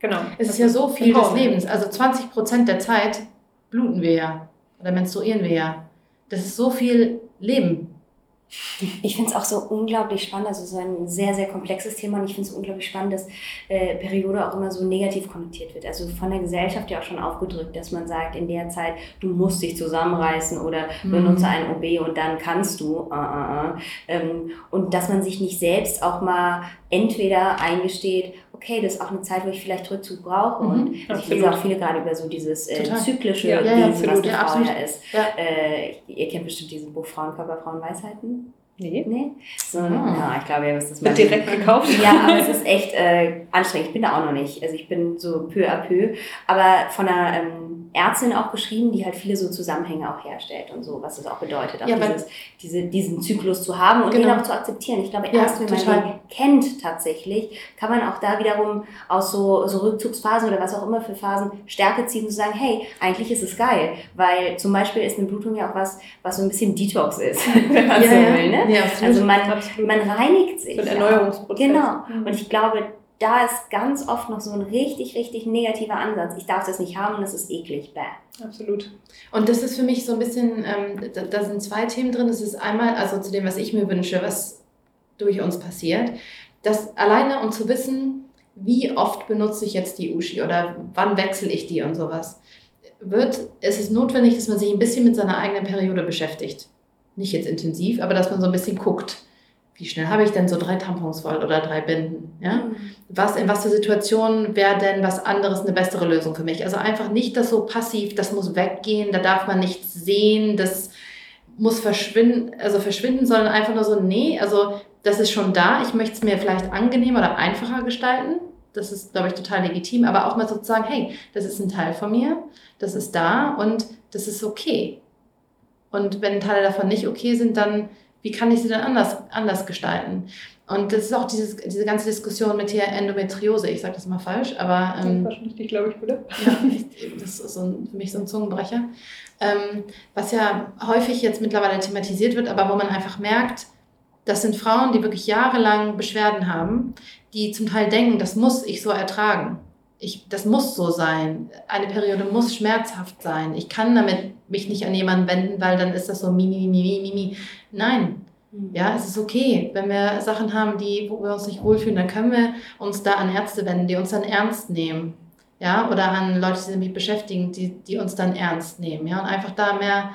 Genau. Es ist ja so viel des Lebens, also 20 Prozent der Zeit bluten wir ja oder menstruieren wir ja. Das ist so viel Leben, ich finde es auch so unglaublich spannend, also so ein sehr, sehr komplexes Thema und ich finde es unglaublich spannend, dass äh, Periode auch immer so negativ konnotiert wird. Also von der Gesellschaft ja auch schon aufgedrückt, dass man sagt, in der Zeit, du musst dich zusammenreißen oder mhm. benutze ein OB und dann kannst du. Uh, uh, uh. Ähm, und dass man sich nicht selbst auch mal entweder eingesteht, okay, das ist auch eine Zeit, wo ich vielleicht Rückzug brauche. Mhm, und ich lese auch viele gerade über so dieses äh, zyklische ja, Wesen, ja, was eine Frau ja ist. Äh, ihr kennt bestimmt dieses Buch Frauenkörper, Frauenweisheiten. Nee. Nee? So, ah. ja, ich glaube, ihr wisst das mal. Direkt gekauft? Ja, aber es ist echt äh, anstrengend. Ich bin da auch noch nicht. Also ich bin so peu à peu. Aber von einer ähm, Ärztin auch geschrieben, die halt viele so Zusammenhänge auch herstellt und so, was das auch bedeutet, auch ja, dieses, diese, diesen Zyklus zu haben und genau. den auch zu akzeptieren. Ich glaube, erst ja, wenn total. man den kennt tatsächlich, kann man auch da wiederum aus so, so Rückzugsphasen oder was auch immer für Phasen Stärke ziehen und sagen, hey, eigentlich ist es geil. Weil zum Beispiel ist eine Blutung ja auch was, was so ein bisschen Detox ist, wenn man ja, so will. Ne? Ja, also man, man reinigt sich. So ein Erneuerungsprozess. Genau. Mhm. Und ich glaube, da ist ganz oft noch so ein richtig, richtig negativer Ansatz. Ich darf das nicht haben und es ist eklig. Bäh. Absolut. Und das ist für mich so ein bisschen, ähm, da, da, sind zwei Themen drin. Das ist einmal, also zu dem, was ich mir wünsche, was durch uns passiert. Das alleine, um zu wissen, wie oft benutze ich jetzt die Ushi oder wann wechsle ich die und sowas, wird, es ist notwendig, dass man sich ein bisschen mit seiner eigenen Periode beschäftigt nicht jetzt intensiv, aber dass man so ein bisschen guckt, wie schnell habe ich denn so drei Tampons voll oder drei Binden? Ja? Mhm. Was, in was für Situationen wäre denn was anderes eine bessere Lösung für mich? Also einfach nicht das so passiv, das muss weggehen, da darf man nichts sehen, das muss verschwinden, also verschwinden, sondern einfach nur so, nee, also das ist schon da, ich möchte es mir vielleicht angenehmer oder einfacher gestalten. Das ist, glaube ich, total legitim, aber auch mal so zu sagen, hey, das ist ein Teil von mir, das ist da und das ist okay. Und wenn Teile davon nicht okay sind, dann wie kann ich sie dann anders, anders gestalten? Und das ist auch dieses, diese ganze Diskussion mit hier Endometriose. Ich sage das mal falsch, aber. Ähm, das richtig, glaube ich, oder? Ja, das ist so ein, für mich so ein Zungenbrecher. Ähm, was ja häufig jetzt mittlerweile thematisiert wird, aber wo man einfach merkt, das sind Frauen, die wirklich jahrelang Beschwerden haben, die zum Teil denken, das muss ich so ertragen ich, das muss so sein. Eine Periode muss schmerzhaft sein. Ich kann damit mich nicht an jemanden wenden, weil dann ist das so mimi, mimi, mimi. Nein. Mhm. Ja, es ist okay. Wenn wir Sachen haben, die, wo wir uns nicht wohlfühlen, dann können wir uns da an Ärzte wenden, die uns dann ernst nehmen. Ja, oder an Leute, die sich damit beschäftigen, die, die uns dann ernst nehmen. Ja, und einfach da mehr,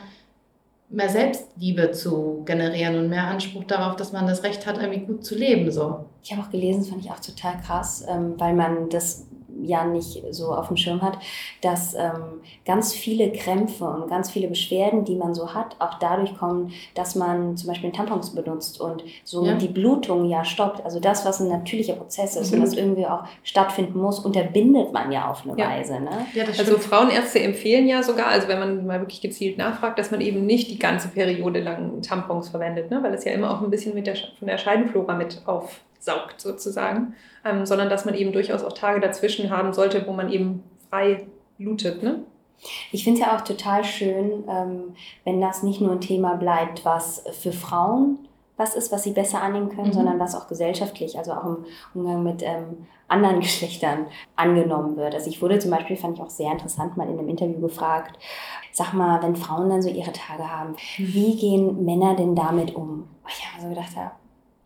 mehr Selbstliebe zu generieren und mehr Anspruch darauf, dass man das Recht hat, irgendwie gut zu leben. So. Ich habe auch gelesen, das fand ich auch total krass, ähm, weil man das ja nicht so auf dem Schirm hat, dass ähm, ganz viele Krämpfe und ganz viele Beschwerden, die man so hat, auch dadurch kommen, dass man zum Beispiel Tampons benutzt und so ja. die Blutung ja stoppt. Also das, was ein natürlicher Prozess ist mhm. und was irgendwie auch stattfinden muss, unterbindet man ja auf eine ja. Weise. Ne? Ja, also Frauenärzte empfehlen ja sogar, also wenn man mal wirklich gezielt nachfragt, dass man eben nicht die ganze Periode lang Tampons verwendet, ne? weil es ja immer auch ein bisschen mit der, von der Scheidenflora mit aufsaugt sozusagen ähm, sondern dass man eben durchaus auch Tage dazwischen haben sollte, wo man eben frei lootet. Ne? Ich finde es ja auch total schön, ähm, wenn das nicht nur ein Thema bleibt, was für Frauen was ist, was sie besser annehmen können, mhm. sondern was auch gesellschaftlich, also auch im Umgang mit ähm, anderen Geschlechtern angenommen wird. Also ich wurde zum Beispiel, fand ich auch sehr interessant, mal in einem Interview gefragt, sag mal, wenn Frauen dann so ihre Tage haben, mhm. wie gehen Männer denn damit um? Ich habe so gedacht, ja,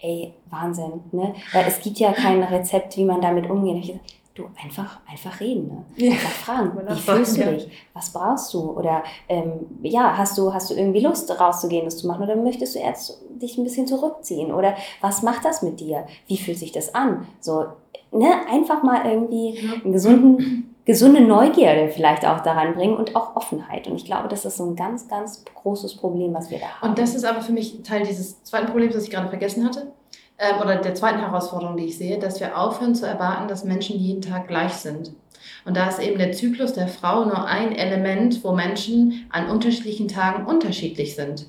ey, Wahnsinn, ne? Weil es gibt ja kein Rezept, wie man damit umgeht. Ich gesagt, du, einfach, einfach reden, ne? Einfach fragen, wie fühlst du dich? Was brauchst du? Oder, ähm, ja, hast du, hast du irgendwie Lust, rauszugehen, das zu machen? Oder möchtest du erst dich ein bisschen zurückziehen? Oder was macht das mit dir? Wie fühlt sich das an? So, ne? Einfach mal irgendwie einen gesunden gesunde Neugierde vielleicht auch daran bringen und auch Offenheit. Und ich glaube, das ist so ein ganz, ganz großes Problem, was wir da haben. Und das ist aber für mich Teil dieses zweiten Problems, das ich gerade vergessen hatte, äh, oder der zweiten Herausforderung, die ich sehe, dass wir aufhören zu erwarten, dass Menschen jeden Tag gleich sind. Und da ist eben der Zyklus der Frau nur ein Element, wo Menschen an unterschiedlichen Tagen unterschiedlich sind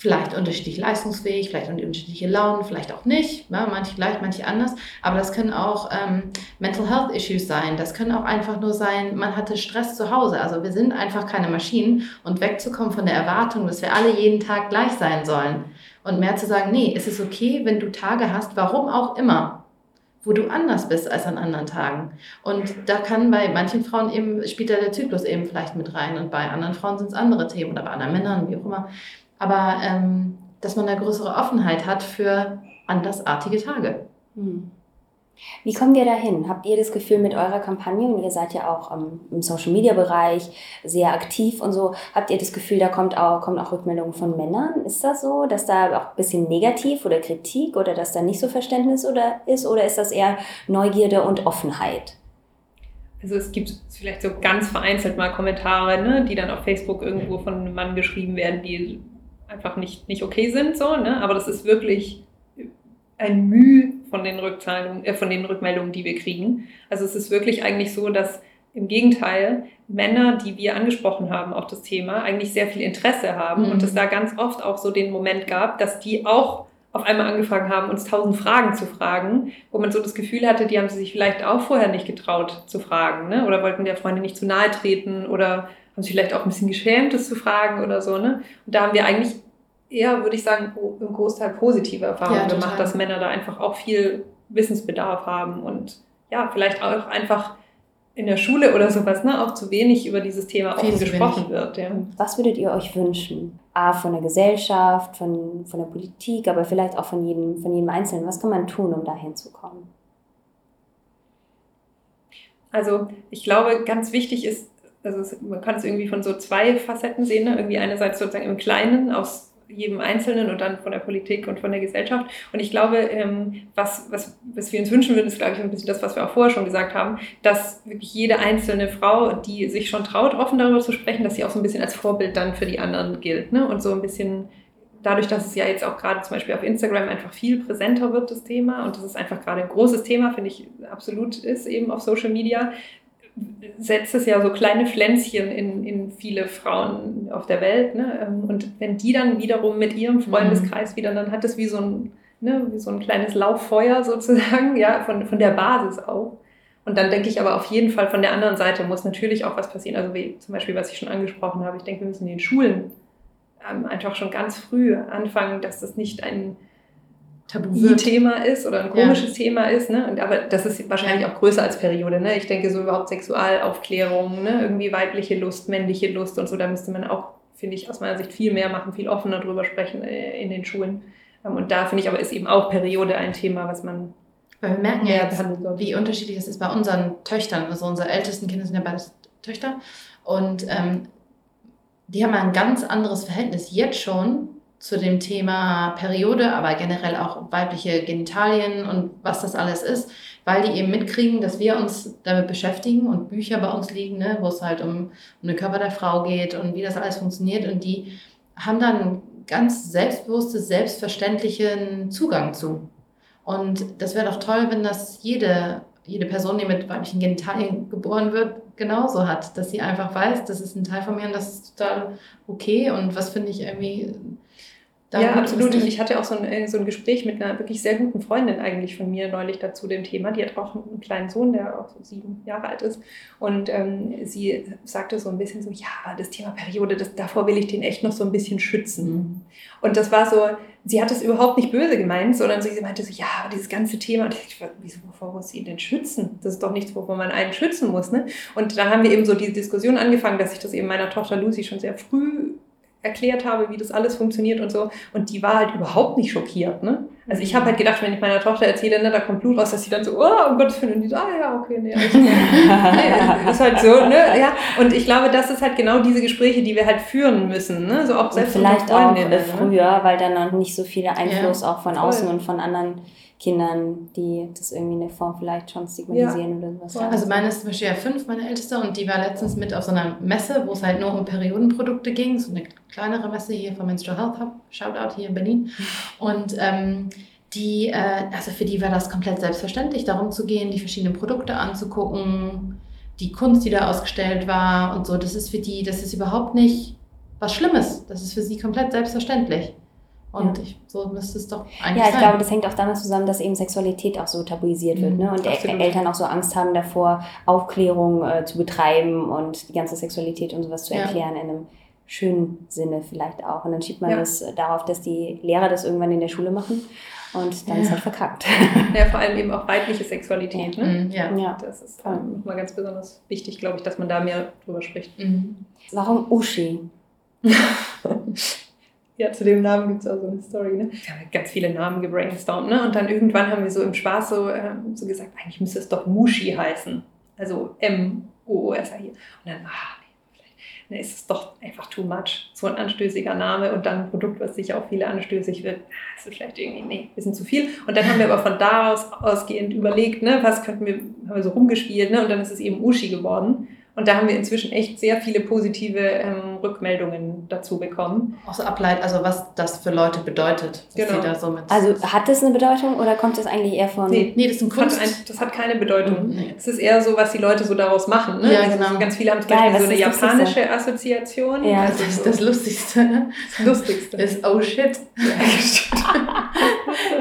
vielleicht unterschiedlich leistungsfähig, vielleicht unterschiedliche Launen, vielleicht auch nicht, ja, manche gleich, manche anders, aber das können auch ähm, Mental Health Issues sein, das können auch einfach nur sein, man hatte Stress zu Hause, also wir sind einfach keine Maschinen. Und wegzukommen von der Erwartung, dass wir alle jeden Tag gleich sein sollen. Und mehr zu sagen, nee, es ist okay, wenn du Tage hast, warum auch immer, wo du anders bist als an anderen Tagen. Und da kann bei manchen Frauen eben, spielt da der Zyklus eben vielleicht mit rein. Und bei anderen Frauen sind es andere Themen oder bei anderen Männern, wie auch immer aber ähm, dass man eine größere Offenheit hat für andersartige Tage. Hm. Wie kommen wir dahin? Habt ihr das Gefühl mit eurer Kampagne, und ihr seid ja auch ähm, im Social-Media-Bereich sehr aktiv und so, habt ihr das Gefühl, da kommt auch, kommen auch Rückmeldungen von Männern? Ist das so, dass da auch ein bisschen negativ oder Kritik oder dass da nicht so Verständnis oder ist? Oder ist das eher Neugierde und Offenheit? Also es gibt vielleicht so ganz vereinzelt mal Kommentare, ne, die dann auf Facebook irgendwo von einem Mann geschrieben werden, die einfach nicht, nicht okay sind, so, ne? aber das ist wirklich ein Mühe von den Rückzahlungen, äh, von den Rückmeldungen, die wir kriegen. Also es ist wirklich eigentlich so, dass im Gegenteil Männer, die wir angesprochen haben auf das Thema, eigentlich sehr viel Interesse haben mhm. und es da ganz oft auch so den Moment gab, dass die auch auf einmal angefangen haben, uns tausend Fragen zu fragen, wo man so das Gefühl hatte, die haben sie sich vielleicht auch vorher nicht getraut zu fragen, ne? oder wollten der Freundin nicht zu nahe treten oder sich vielleicht auch ein bisschen geschämt, das zu fragen oder so. Ne? Und da haben wir eigentlich eher, würde ich sagen, im Großteil positive Erfahrungen ja, gemacht, dass Männer da einfach auch viel Wissensbedarf haben und ja, vielleicht auch einfach in der Schule oder sowas, ne, auch zu wenig über dieses Thema offen gesprochen wird. Ja. Was würdet ihr euch wünschen? A, von der Gesellschaft, von, von der Politik, aber vielleicht auch von jedem, von jedem Einzelnen. Was kann man tun, um dahin zu kommen? Also ich glaube, ganz wichtig ist, also es, man kann es irgendwie von so zwei Facetten sehen. Ne? Irgendwie einerseits sozusagen im Kleinen aus jedem Einzelnen und dann von der Politik und von der Gesellschaft. Und ich glaube, ähm, was, was, was wir uns wünschen würden, ist, glaube ich, ein bisschen das, was wir auch vorher schon gesagt haben, dass wirklich jede einzelne Frau, die sich schon traut, offen darüber zu sprechen, dass sie auch so ein bisschen als Vorbild dann für die anderen gilt. Ne? Und so ein bisschen dadurch, dass es ja jetzt auch gerade zum Beispiel auf Instagram einfach viel präsenter wird, das Thema, und das ist einfach gerade ein großes Thema, finde ich, absolut ist eben auf Social Media, setzt es ja so kleine Pflänzchen in, in viele Frauen auf der Welt. Ne? Ähm, und wenn die dann wiederum mit ihrem Freundeskreis wieder, dann hat es wie so ein, ne, wie so ein kleines Lauffeuer sozusagen, ja, von, von der Basis auch. Und dann denke ich aber auf jeden Fall von der anderen Seite muss natürlich auch was passieren. Also wie zum Beispiel, was ich schon angesprochen habe, ich denke, wir müssen in den Schulen ähm, einfach schon ganz früh anfangen, dass das nicht ein Tabu-Thema ist oder ein komisches ja. Thema ist. Ne? Und, aber das ist wahrscheinlich auch größer als Periode. Ne? Ich denke, so überhaupt Sexualaufklärung, ne? irgendwie weibliche Lust, männliche Lust und so, da müsste man auch, finde ich, aus meiner Sicht viel mehr machen, viel offener drüber sprechen äh, in den Schulen. Ähm, und da finde ich aber ist eben auch Periode ein Thema, was man. Weil wir merken ja jetzt, wie unterschiedlich es ist bei unseren Töchtern. Also unsere ältesten Kinder sind ja beide Töchter. Und ähm, die haben ein ganz anderes Verhältnis jetzt schon zu dem Thema Periode, aber generell auch weibliche Genitalien und was das alles ist, weil die eben mitkriegen, dass wir uns damit beschäftigen und Bücher bei uns liegen, ne, wo es halt um, um den Körper der Frau geht und wie das alles funktioniert und die haben dann ganz selbstbewusste, selbstverständlichen Zugang zu. Und das wäre doch toll, wenn das jede, jede Person, die mit weiblichen Genitalien geboren wird, genauso hat, dass sie einfach weiß, das ist ein Teil von mir und das ist total okay und was finde ich irgendwie ja, absolut. Ich hatte auch so ein, äh, so ein Gespräch mit einer wirklich sehr guten Freundin eigentlich von mir neulich dazu dem Thema. Die hat auch einen kleinen Sohn, der auch so sieben Jahre alt ist. Und ähm, sie sagte so ein bisschen so, ja, das Thema Periode, das, davor will ich den echt noch so ein bisschen schützen. Mhm. Und das war so, sie hat es überhaupt nicht böse gemeint, sondern sie meinte so, ja, dieses ganze Thema, ich, wieso, wovor muss sie ihn denn schützen? Das ist doch nichts, wovor man einen schützen muss. Ne? Und da haben wir eben so diese Diskussion angefangen, dass ich das eben meiner Tochter Lucy schon sehr früh erklärt habe, wie das alles funktioniert und so. Und die war halt überhaupt nicht schockiert. Ne? Also ich habe halt gedacht, wenn ich meiner Tochter erzähle, ne, da kommt Blut raus, dass sie dann so, oh, um Gottes Willen, und die so, ah ja, okay, nee, alles nee, ist halt so, ne, ja. Und ich glaube, das ist halt genau diese Gespräche, die wir halt führen müssen, ne, so auch selbst und vielleicht auch äh, ne? früher, ne? weil dann noch nicht so viel Einfluss ja, auch von außen und von anderen Kindern, die das irgendwie in der Form vielleicht schon stigmatisieren ja. oder sowas. Also meine ist zum Beispiel ja fünf, meine älteste, und die war letztens mit auf so einer Messe, wo es halt nur um Periodenprodukte ging, so eine kleinere Messe hier vom Menstrual Health Hub, Shoutout hier in Berlin. Und ähm, die, äh, also für die war das komplett selbstverständlich, darum zu gehen, die verschiedenen Produkte anzugucken, die Kunst, die da ausgestellt war und so. Das ist für die, das ist überhaupt nicht was Schlimmes. Das ist für sie komplett selbstverständlich. Und ja. ich, so müsste es doch eigentlich Ja, ich sein. glaube, das hängt auch damit zusammen, dass eben Sexualität auch so tabuisiert mhm, wird. Ne? Und absolut. Eltern auch so Angst haben davor, Aufklärung äh, zu betreiben und die ganze Sexualität und sowas zu erklären ja. in einem schönen Sinne vielleicht auch. Und dann schiebt man ja. das darauf, dass die Lehrer das irgendwann in der Schule machen. Und dann ja. ist halt verkackt. Ja, vor allem eben auch weibliche Sexualität. Ne? Mhm, ja. ja. Das ist ähm, nochmal ganz besonders wichtig, glaube ich, dass man da mehr drüber spricht. Mhm. Warum Uschi? Ja, zu dem Namen gibt es auch so eine Story. Ne? Wir haben ganz viele Namen gebrainstormt. Ne? Und dann irgendwann haben wir so im Spaß so, äh, so gesagt, eigentlich müsste es doch Mushi heißen. Also M-O-O-S-A-I. Und dann, ah, nee, ist es doch einfach too much. So ein anstößiger Name und dann ein Produkt, was sicher auch viele anstößig wird. Das ist vielleicht irgendwie, nee, ein bisschen zu viel. Und dann haben wir aber von daraus ausgehend überlegt, ne, was könnten wir, haben wir so rumgespielt, ne? Und dann ist es eben Ushi geworden. Und da haben wir inzwischen echt sehr viele positive ähm, Rückmeldungen dazu bekommen. Auch so ableiten, also was das für Leute bedeutet. Genau. Da so also hat das eine Bedeutung oder kommt das eigentlich eher von... Nee, nee das ist ein Kunst. Hat ein, das hat keine Bedeutung. Nee. Es ist eher so, was die Leute so daraus machen. Ne? Ja, also genau. Ganz viele haben zum Beispiel so eine japanische Assoziation. Ja. Also das ist das Lustigste. Ne? Das Lustigste. ist oh shit.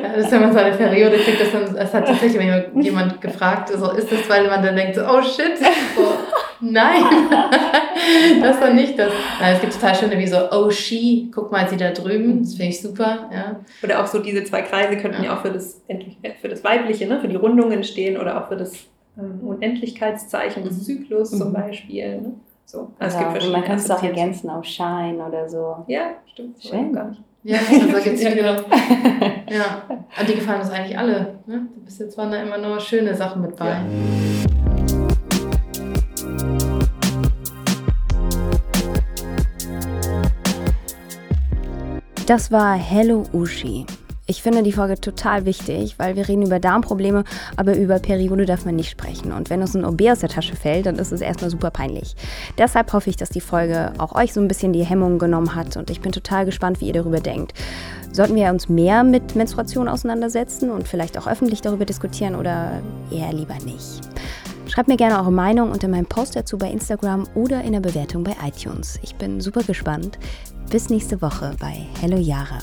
ja, das ist, wenn man so eine Periode kriegt, dass man, es hat tatsächlich jemand gefragt, so, ist das, weil man dann denkt, so, oh shit, so, nein, das ist doch nicht das. Nein, es gibt total schöne wie so, oh she, guck mal, sie da drüben, das finde ich super, ja. Oder auch so diese zwei Kreise könnten ja, ja auch für das, für das Weibliche, ne, für die Rundungen stehen oder auch für das ähm, Unendlichkeitszeichen des Zyklus mhm. zum Beispiel, ne. So, also es gibt verschiedene man kann es auch ergänzen auf Shine oder so. Ja, stimmt. Schön. Gar nicht. Ja, also da gibt es ja, genau. ja, und die gefallen uns eigentlich alle. Ne? Bis jetzt waren da immer nur schöne Sachen mit bei. Ja. Das war Hello Ushi. Ich finde die Folge total wichtig, weil wir reden über Darmprobleme, aber über Periode darf man nicht sprechen. Und wenn uns ein OB aus der Tasche fällt, dann ist es erstmal super peinlich. Deshalb hoffe ich, dass die Folge auch euch so ein bisschen die Hemmungen genommen hat und ich bin total gespannt, wie ihr darüber denkt. Sollten wir uns mehr mit Menstruation auseinandersetzen und vielleicht auch öffentlich darüber diskutieren oder eher lieber nicht? Schreibt mir gerne eure Meinung unter meinem Post dazu bei Instagram oder in der Bewertung bei iTunes. Ich bin super gespannt. Bis nächste Woche bei Hello Yara.